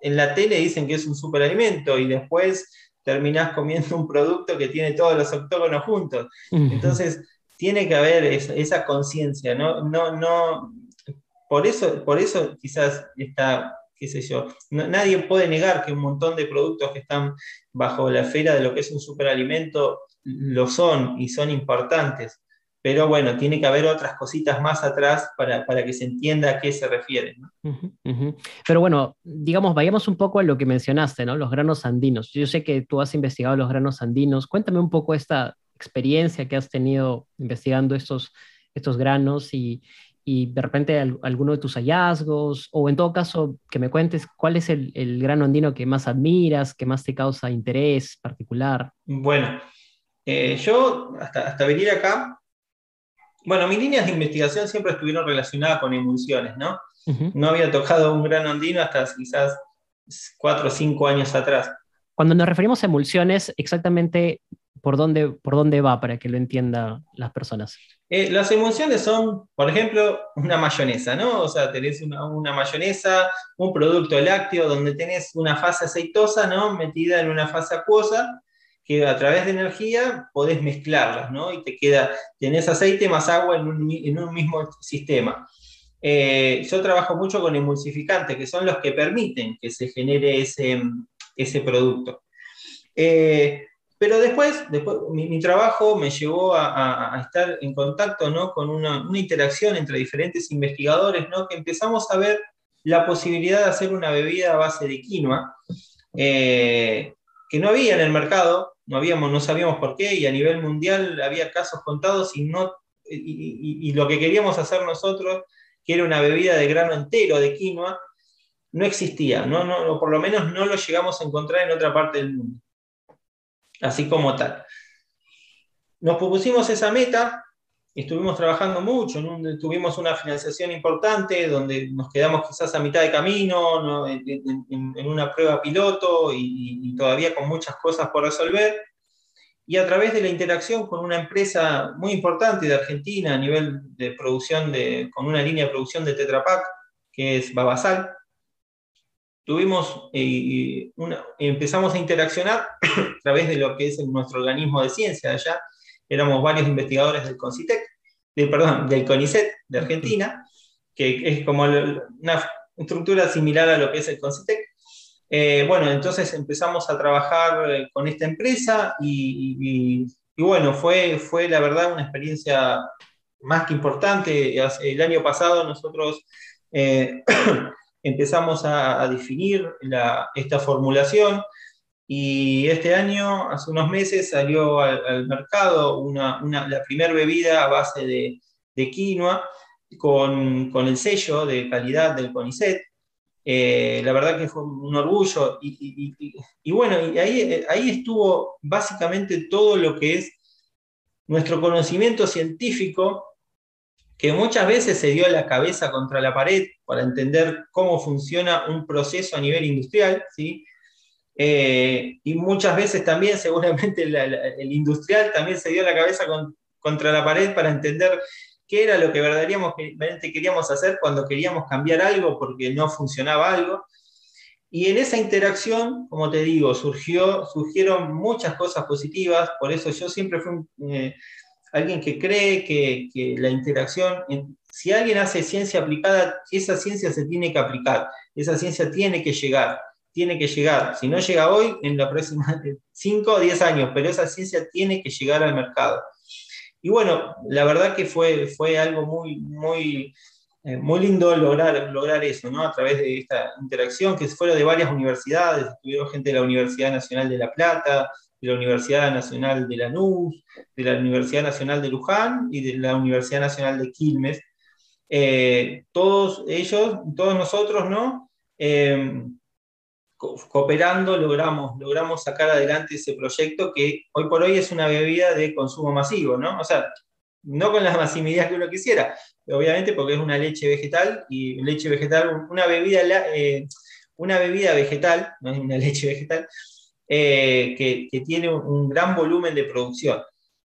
en la tele dicen que es un superalimento y después terminás comiendo un producto que tiene todos los octógonos juntos. Entonces, tiene que haber esa, conciencia, ¿no? No, no, por eso, por eso quizás está, qué sé yo, nadie puede negar que un montón de productos que están bajo la esfera de lo que es un superalimento lo son y son importantes. Pero bueno, tiene que haber otras cositas más atrás para, que se entienda a qué se refiere. Pero bueno, digamos, vayamos un poco a lo que mencionaste, ¿no? Los granos andinos. Yo sé que tú has investigado los granos andinos. Cuéntame un poco esta experiencia que has tenido investigando estos, estos granos y, de repente alguno de tus hallazgos, o en todo caso que me cuentes cuál es el, el, grano andino que más admiras, que más te causa interés particular. Bueno, eh, yo hasta, hasta venir acá bueno, mis líneas de investigación siempre estuvieron relacionadas con emulsiones, ¿no? No había tocado un grano andino hasta quizás cuatro o cinco años atrás. Cuando nos referimos a emulsiones, exactamente por dónde, por dónde va para que lo entiendan las personas. Eh, las emulsiones son, por ejemplo, una mayonesa, ¿no? O sea, tenés una, una, mayonesa, un producto lácteo donde tenés una fase aceitosa, ¿no? Metida en una fase acuosa que a través de energía podés mezclarlas, ¿no? Y te queda, tenés aceite más agua en un, mismo sistema. Eh, yo trabajo mucho con emulsificantes, que son los que permiten que se genere ese, ese producto. Eh, pero después, después mi, trabajo me llevó a, estar en contacto ¿no? con una, interacción entre diferentes investigadores, ¿no? que empezamos a ver la posibilidad de hacer una bebida a base de quinoa, eh, que no había en el mercado, no, habíamos, no sabíamos por qué, y a nivel mundial había casos contados y, no, y, lo que queríamos hacer nosotros, que era una bebida de grano entero de quinoa, no existía, no, no, por lo menos no lo llegamos a encontrar en otra parte del mundo, así como tal. Nos propusimos esa meta, estuvimos trabajando mucho, tuvimos una financiación importante donde nos quedamos quizás a mitad de camino, en, una prueba piloto y, todavía con muchas cosas por resolver. Y a través de la interacción con una empresa muy importante de Argentina a nivel de producción, de, con una línea de producción de Tetra Pak, que es Babasal, tuvimos eh, una, empezamos a interaccionar a través de lo que es nuestro organismo de ciencia allá, éramos varios investigadores del CONCITEC, perdón, del CONICET de Argentina, que es como una estructura similar a lo que es el CONCITEC. Eh, bueno, entonces empezamos a trabajar eh, con esta empresa y, bueno, fue, fue la verdad una experiencia más que importante. El año pasado nosotros eh, empezamos a, definir esta formulación y este año, hace unos meses, salió al, mercado una, la primera bebida a base de, quinoa con, con, el sello de calidad del CONICET. Eh, la verdad que fue un orgullo. Y, y, y, bueno, ahí, ahí estuvo básicamente todo lo que es nuestro conocimiento científico, que muchas veces se dio la cabeza contra la pared para entender cómo funciona un proceso a nivel industrial, ¿sí? Eh, y muchas veces también, seguramente, el industrial también se dio la cabeza contra la pared para entender qué era lo que verdaderamente queríamos hacer cuando queríamos cambiar algo porque no funcionaba algo. Y en esa interacción, como te digo, surgió, surgieron muchas cosas positivas, por eso yo siempre fui eh, alguien que cree que, la interacción, si alguien hace ciencia aplicada, esa ciencia se tiene que aplicar, esa ciencia tiene que llegar tiene que llegar. Si no llega hoy, en la próxima 5 o 10 años, pero esa ciencia tiene que llegar al mercado. Y bueno, la verdad que fue, fue algo muy, muy, eh, muy lindo lograr, lograr eso, ¿no? A través de esta interacción que fue de varias universidades, estuvieron gente de la Universidad Nacional de La Plata, de la Universidad Nacional de Lanús, de la Universidad Nacional de Luján y de la Universidad Nacional de Quilmes. Eh, todos ellos, todos nosotros, ¿no? Eh, cooperando logramos, logramos sacar adelante ese proyecto que hoy por hoy es una bebida de consumo masivo, ¿no? O sea, no con las masividades que uno quisiera, obviamente porque es una leche vegetal y leche vegetal, una bebida, eh, una bebida vegetal, no es una leche vegetal, eh, que, tiene un, gran volumen de producción.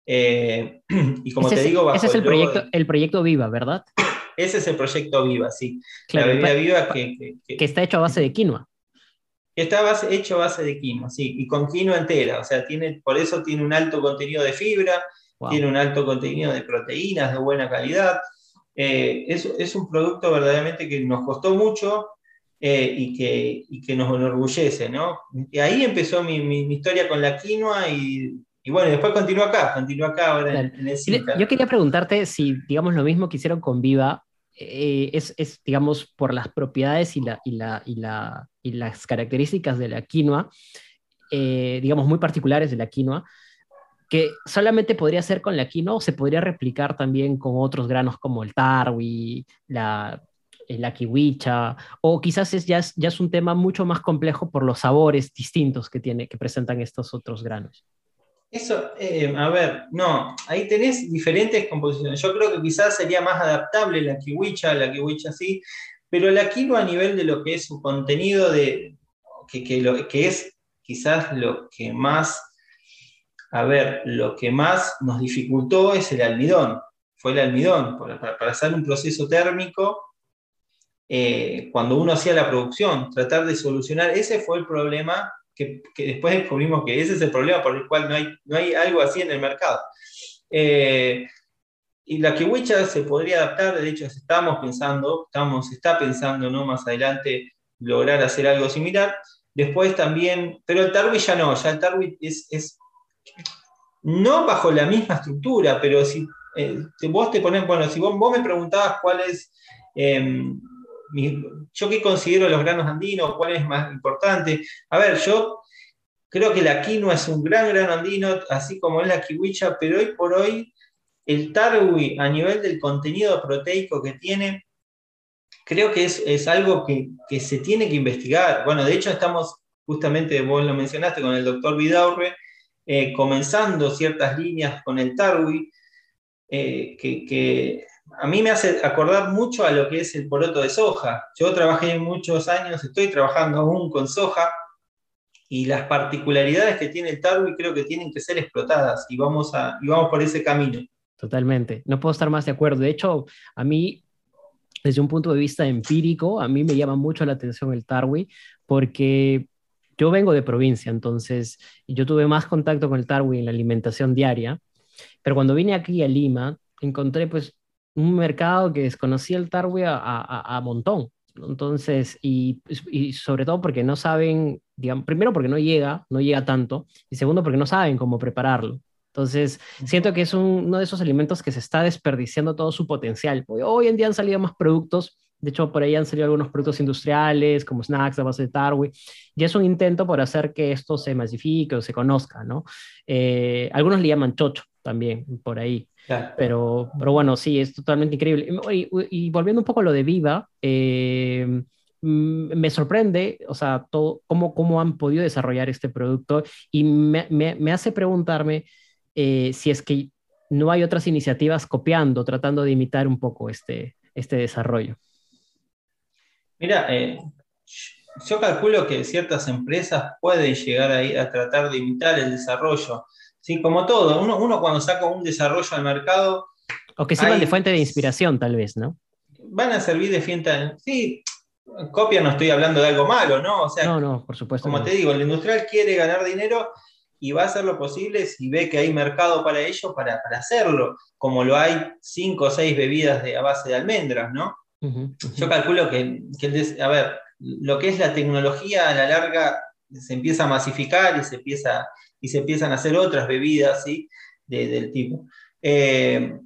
Eh, y como te digo, ese es el, proyecto, el proyecto Viva, ¿verdad? Ese es el proyecto Viva, sí. la bebida Viva que, que, está hecho a base de quinoa. Está hecho a base de quinoa, sí, y con quinoa entera, o sea, tiene, por eso tiene un alto contenido de fibra, tiene un alto contenido de proteínas de buena calidad. Eh, es, es, un producto verdaderamente que nos costó mucho eh, y, que, y, que, nos enorgullece, ¿no? Y ahí empezó mi, mi, historia con la quinoa y, y, bueno, después continúa acá, continúa acá ahora en, el Yo quería preguntarte si, digamos, lo mismo que hicieron con Viva, eh, es, es, digamos, por las propiedades y, la, y, la, y, la, y las características de la quinoa, digamos, muy particulares de la quinoa, que solamente podría ser con la quinoa o se podría replicar también con otros granos como el tarwi, la, eh, la kiwicha, o quizás es, ya, es, ya es un tema mucho más complejo por los sabores distintos que, tiene, que presentan estos otros granos. Eso, eh, a ver, no, ahí tenés diferentes composiciones. Yo creo que quizás sería más adaptable la kiwicha, la kiwicha sí, pero la quinoa a nivel de lo que es su contenido, de, que, que, lo, que es quizás lo que más a ver, lo que más nos dificultó es el almidón, fue el almidón, para, hacer un proceso térmico, eh, cuando uno hacía la producción, tratar de solucionar, ese fue el problema que, después descubrimos que ese es el problema por el cual no hay, no hay algo así en el mercado. Eh, y la kiwicha se podría adaptar, de hecho estamos pensando, estamos, está pensando ¿no? más adelante lograr hacer algo similar. Después también, pero el tarwi ya no, ya el tarwi es, no bajo la misma estructura, pero si, eh, vos te pones, bueno, si vos, me preguntabas cuál es, yo qué considero los granos andinos, cuál es más importante. A ver, yo creo que la quinoa es un gran grano andino, así como es la kiwicha, pero hoy por hoy el tarwi a nivel del contenido proteico que tiene, creo que es, algo que, que, se tiene que investigar. Bueno, de hecho estamos, justamente vos lo mencionaste con el doctor Vidaurre, eh, comenzando ciertas líneas con el Tarwi, eh, que, a mí me hace acordar mucho a lo que es el poroto de soja. Yo trabajé muchos años, estoy trabajando aún con soja, y las particularidades que tiene el Tarwi creo que tienen que ser explotadas, y vamos, a, y vamos por ese camino. Totalmente, no puedo estar más de acuerdo. De hecho, a mí desde un punto de vista empírico, a mí me llama mucho la atención el Tarwi, porque yo vengo de provincia, entonces yo tuve más contacto con el tarwi en la alimentación diaria, pero cuando vine aquí a Lima, encontré pues un mercado que desconocía el tarwi a, a, montón. Entonces, y, y, sobre todo porque no saben, digamos, primero porque no llega, no llega tanto, y segundo porque no saben cómo prepararlo. Entonces, siento que es uno de esos alimentos que se está desperdiciando todo su potencial. Hoy en día han salido más productos de hecho, por ahí han salido algunos productos industriales como snacks a base de tarwi. Y es un intento por hacer que esto se masifique o se conozca, ¿no? Eh, algunos le llaman chocho también, por ahí. Pero, pero bueno, sí, es totalmente increíble. Y, volviendo un poco a lo de Viva, eh, mm, me sorprende, o sea, todo, cómo, cómo han podido desarrollar este producto y me, me, hace preguntarme eh, si es que no hay otras iniciativas copiando, tratando de imitar un poco este, este desarrollo. Mira, eh, yo calculo que ciertas empresas pueden llegar a, a tratar de imitar el desarrollo. Sí, como todo, uno, uno cuando saca un desarrollo al mercado... O que sirvan de fuente de inspiración, tal vez, ¿no? Van a servir de fuente... Sí, copia no estoy hablando de algo malo, ¿no? O sea, no, no, por supuesto. Como te digo, el industrial quiere ganar dinero y va a hacer lo posible si ve que hay mercado para ello, para, para hacerlo, como lo hay cinco o seis bebidas de, a base de almendras, ¿no? Yo calculo que, a ver, lo que es la tecnología a la larga se empieza a masificar y se, empieza, y se empiezan a hacer otras bebidas del tipo. Eh,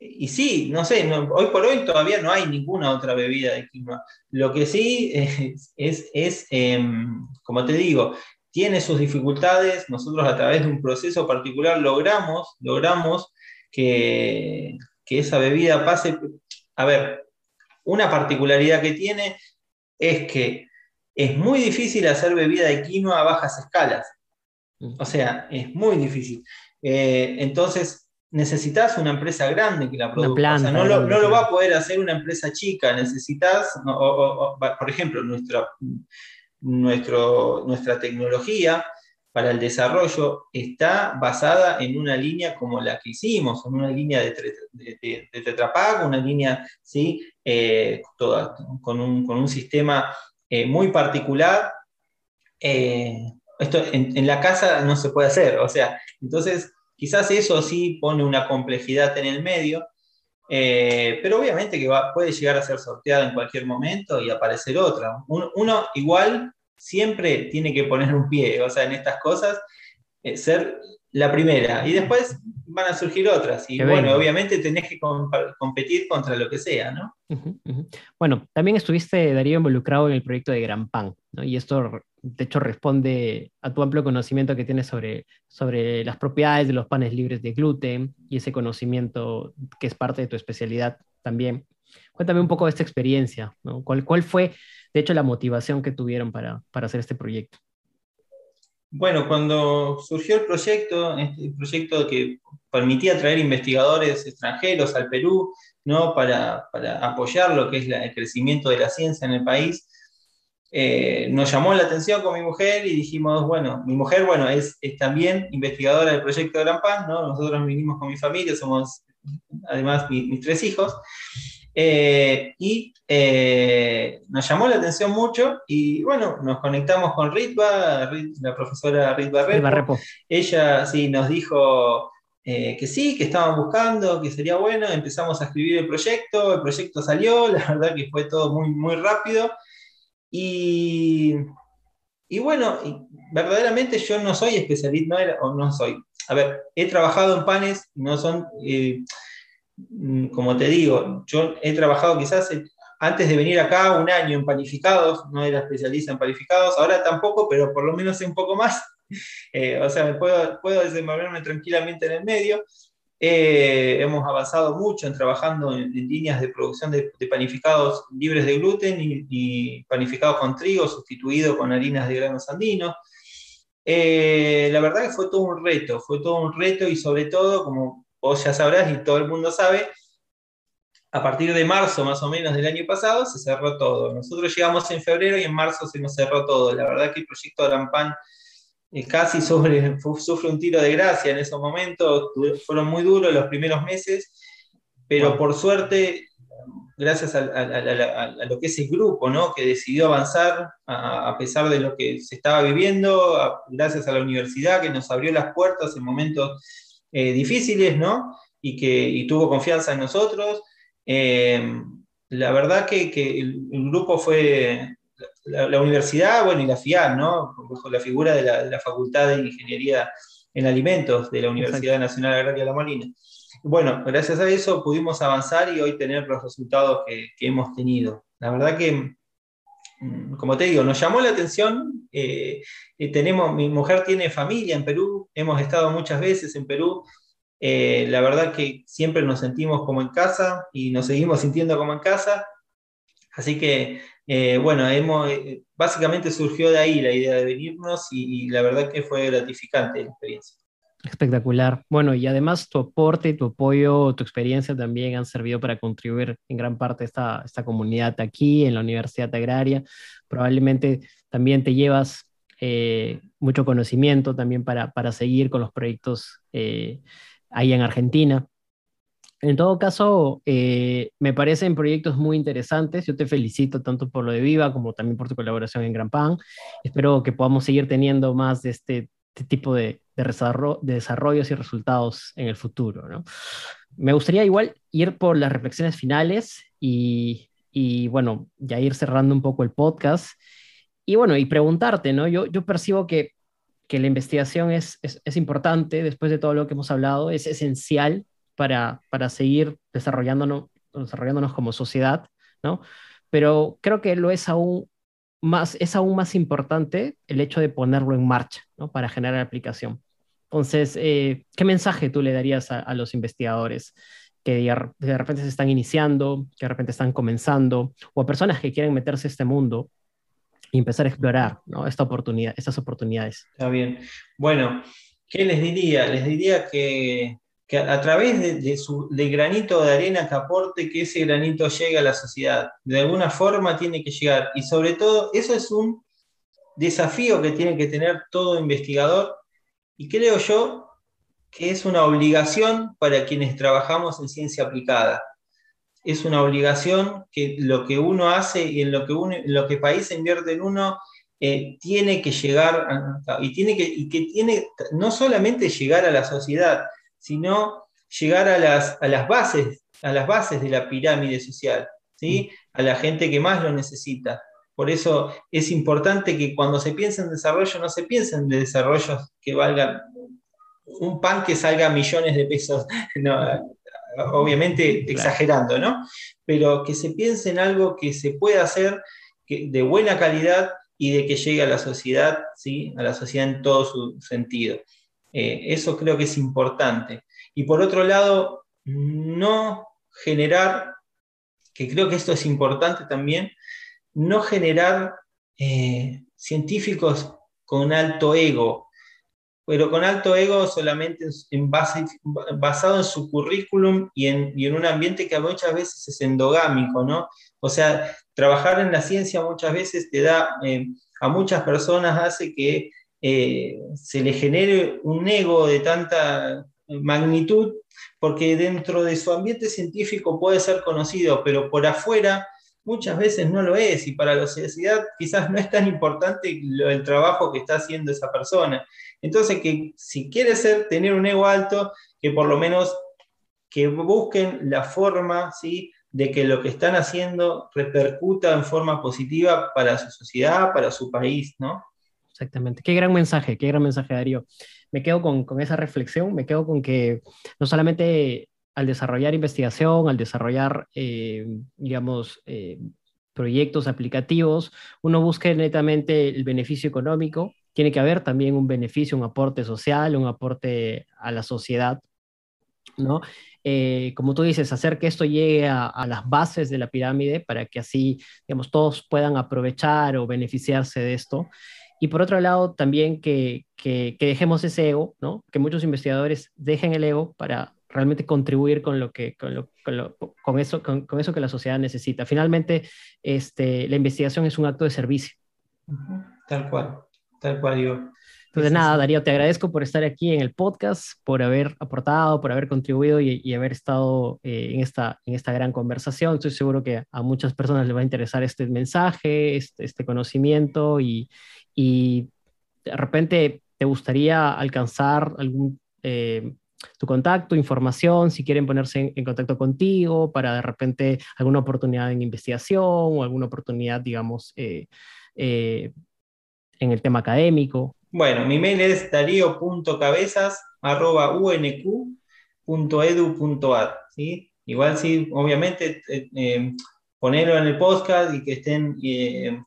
y sí, no sé, hoy por hoy todavía no hay ninguna otra bebida de quinoa. Lo que sí es, es, em, como te digo, tiene sus dificultades. Nosotros a través de un proceso particular logramos, logramos que, que esa bebida pase. A ver, una particularidad que tiene es que es muy difícil hacer bebida de quinoa a bajas escalas. O sea, es muy difícil. Eh, entonces, necesitas una empresa grande que la produzca. no, lo, va a poder hacer una empresa chica. Necesitas, por ejemplo, nuestra, nuestro, nuestra tecnología para el desarrollo está basada en una línea como la que hicimos, en una línea de, de, una línea ¿sí? Eh, toda, con, un, sistema eh, muy particular eh, esto en, la casa no se puede hacer, o sea, entonces quizás eso sí pone una complejidad en el medio, eh, pero obviamente que puede llegar a ser sorteada en cualquier momento y aparecer otra. Uno, igual siempre tiene que poner un pie, o sea, en estas cosas, eh, ser la primera. Y después van a surgir otras. Y bueno, obviamente tenés que competir contra lo que sea, ¿no? Bueno, también estuviste, Darío, involucrado en el proyecto de Gran Pan, ¿no? Y esto, de hecho, responde a tu amplio conocimiento que tienes sobre, sobre las propiedades de los panes libres de gluten y ese conocimiento que es parte de tu especialidad también. Cuéntame un poco de esta experiencia, ¿no? ¿Cuál, cuál fue, de hecho, la motivación que tuvieron para, para hacer este proyecto? Bueno, cuando surgió el proyecto, este proyecto que permitía traer investigadores extranjeros al Perú, ¿no? para, apoyar lo que es el crecimiento de la ciencia en el país, eh, nos llamó la atención con mi mujer y dijimos, bueno, mi mujer, bueno, es, también investigadora del proyecto Gran Pan, ¿no? Nosotros vinimos con mi familia, somos además mis tres hijos, eh, y eh, nos llamó la atención mucho y bueno, nos conectamos con Ritva, la profesora Ritva Repo. Ella sí nos dijo eh, que sí, que estaban buscando, que sería bueno, empezamos a escribir el proyecto, el proyecto salió, la verdad que fue todo muy, muy rápido. Y, y bueno, verdaderamente yo no soy especialista, no, o no soy, a ver, he trabajado en panes, no son como te digo, yo he trabajado quizás eh, antes de venir acá un año en panificados, no era especialista en panificados, ahora tampoco, pero por lo menos sé un poco más. Eh, o sea, puedo, puedo desenvolverme tranquilamente en el medio. Eh, hemos avanzado mucho en trabajando en, líneas de producción de, panificados libres de gluten y, panificados con trigo, sustituido con harinas de granos andinos. la verdad que fue todo un reto, fue todo un reto y sobre todo, como vos ya sabrás y todo el mundo sabe, a partir de marzo más o menos del año pasado se cerró todo. Nosotros llegamos en febrero y en marzo se nos cerró todo. La verdad que el proyecto de Rampan eh, casi sufre un tiro de gracia en esos momentos, fueron muy duros los primeros meses, pero por suerte, gracias a, lo que es el grupo, ¿no? que decidió avanzar a, pesar de lo que se estaba viviendo, gracias a la universidad que nos abrió las puertas en momentos eh, difíciles, ¿no? Y que tuvo confianza en nosotros. Eh, la verdad que, el, grupo fue la, universidad, bueno, y la FIAR, ¿no? Bajo la figura de la, Facultad de Ingeniería en Alimentos de la Universidad Nacional Agraria La Molina. Bueno, gracias a eso pudimos avanzar y hoy tener los resultados que, hemos tenido. La verdad que, como te digo, nos llamó la atención. Eh, tenemos, mi mujer tiene familia en Perú, hemos estado muchas veces en Perú. Eh, la verdad que siempre nos sentimos como en casa y nos seguimos sintiendo como en casa. Así que, eh, bueno, hemos, eh, básicamente surgió de ahí la idea de venirnos y, la verdad que fue gratificante la experiencia. Espectacular. Bueno, y además tu aporte, tu apoyo, tu experiencia también han servido para contribuir en gran parte a esta, esta comunidad aquí en la Universidad Agraria. Probablemente también te llevas eh, mucho conocimiento también para, para, seguir con los proyectos eh, ahí en Argentina. En todo caso, eh, me parecen proyectos muy interesantes. Yo te felicito tanto por lo de Viva como también por tu colaboración en Gran Pan. Espero que podamos seguir teniendo más de este, este tipo de, de, de, desarrollos y resultados en el futuro. ¿no? Me gustaría igual ir por las reflexiones finales y, y, bueno, ya ir cerrando un poco el podcast y bueno, y preguntarte, ¿no? Yo, yo percibo que, que la investigación es, es, importante, después de todo lo que hemos hablado, es esencial para, para seguir desarrollándonos, desarrollándonos como sociedad, ¿no? Pero creo que lo es aún más, es aún más importante el hecho de ponerlo en marcha, ¿no? Para generar aplicación. Entonces, eh, ¿qué mensaje tú le darías a, a los investigadores que de repente se están iniciando, que de repente están comenzando, o a personas que quieren meterse a este mundo y empezar a explorar ¿no? Esta oportunidad, estas oportunidades. Está bien. Bueno, ¿qué les diría? Les diría que, que a través de, su, del granito de arena que aporte, que ese granito llegue a la sociedad. De alguna forma tiene que llegar. Y sobre todo, eso es un desafío que tiene que tener todo investigador. Y creo yo que es una obligación para quienes trabajamos en ciencia aplicada es una obligación que lo que uno hace y en lo que, uno, lo que país invierte en uno eh, tiene que llegar, y, tiene que, y que tiene no solamente llegar a la sociedad, sino llegar a las, a las, bases, a las bases de la pirámide social, ¿sí? a la gente que más lo necesita. Por eso es importante que cuando se piensa en desarrollo, no se piensen de desarrollos que valgan un pan que salga millones de pesos, obviamente exagerando, ¿no? Pero que se piense en algo que se pueda hacer de buena calidad y de que llegue a la sociedad, ¿sí? a la sociedad en todo su sentido. Eh, eso creo que es importante. Y por otro lado, no generar, que creo que esto es importante también, no generar eh, científicos con alto ego, pero con alto ego solamente en base, basado en su currículum y en, y en, un ambiente que muchas veces es endogámico, ¿no? O sea, trabajar en la ciencia muchas veces te da, eh, a muchas personas hace que eh, se le genere un ego de tanta magnitud, porque dentro de su ambiente científico puede ser conocido, pero por afuera muchas veces no lo es, y para la sociedad quizás no es tan importante el trabajo que está haciendo esa persona. Entonces, que si quiere ser, tener un ego alto, que por lo menos que busquen la forma, ¿sí? de que lo que están haciendo repercuta en forma positiva para su sociedad, para su país, ¿no? Exactamente. Qué gran mensaje, qué gran mensaje, Darío. Me quedo con, con esa reflexión, me quedo con que no solamente al desarrollar investigación, al desarrollar, eh, digamos, eh, proyectos aplicativos, uno busca netamente el beneficio económico, tiene que haber también un beneficio, un aporte social, un aporte a la sociedad, ¿no? Eh, como tú dices, hacer que esto llegue a, las bases de la pirámide para que así, digamos, todos puedan aprovechar o beneficiarse de esto. Y por otro lado, también que, que, dejemos ese ego, ¿no? Que muchos investigadores dejen el ego para realmente contribuir con lo que con, lo, con, eso con, con, eso que la sociedad necesita. Finalmente, este, la investigación es un acto de servicio. Tal cual, tal cual yo. Entonces, nada, Darío, te agradezco por estar aquí en el podcast, por haber aportado, por haber contribuido y, haber estado eh, en, esta, en esta gran conversación. Estoy seguro que a muchas personas les va a interesar este mensaje, este, este conocimiento y, y, de repente te gustaría alcanzar algún... Eh, tu contacto, información, si quieren ponerse en, contacto contigo para de repente alguna oportunidad en investigación o alguna oportunidad, digamos, eh, en el tema académico. Bueno, mi mail es darío.cabezas.unq.edu.ar. ¿sí? Igual sí, obviamente, eh, eh, ponerlo en el podcast y que estén eh,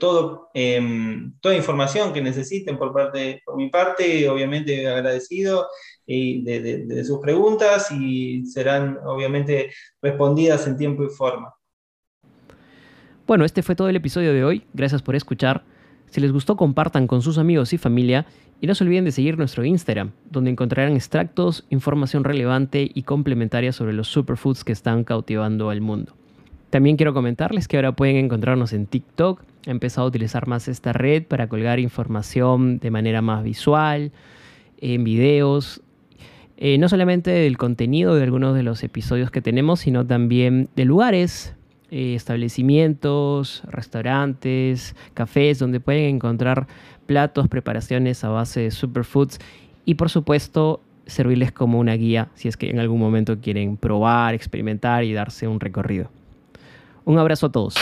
todo, em, toda información que necesiten por, parte, por mi parte, obviamente agradecido de, de sus preguntas y serán obviamente respondidas en tiempo y forma. Bueno, este fue todo el episodio de hoy. Gracias por escuchar. Si les gustó, compartan con sus amigos y familia y no se olviden de seguir nuestro Instagram, donde encontrarán extractos, información relevante y complementaria sobre los superfoods que están cautivando al mundo. También quiero comentarles que ahora pueden encontrarnos en TikTok. He empezado a utilizar más esta red para colgar información de manera más visual, en videos, eh, no solamente del contenido de algunos de los episodios que tenemos, sino también de lugares eh, establecimientos, restaurantes, cafés, donde pueden encontrar platos, preparaciones a base de superfoods y por supuesto servirles como una guía si es que en algún momento quieren probar, experimentar y darse un recorrido. Un abrazo a todos.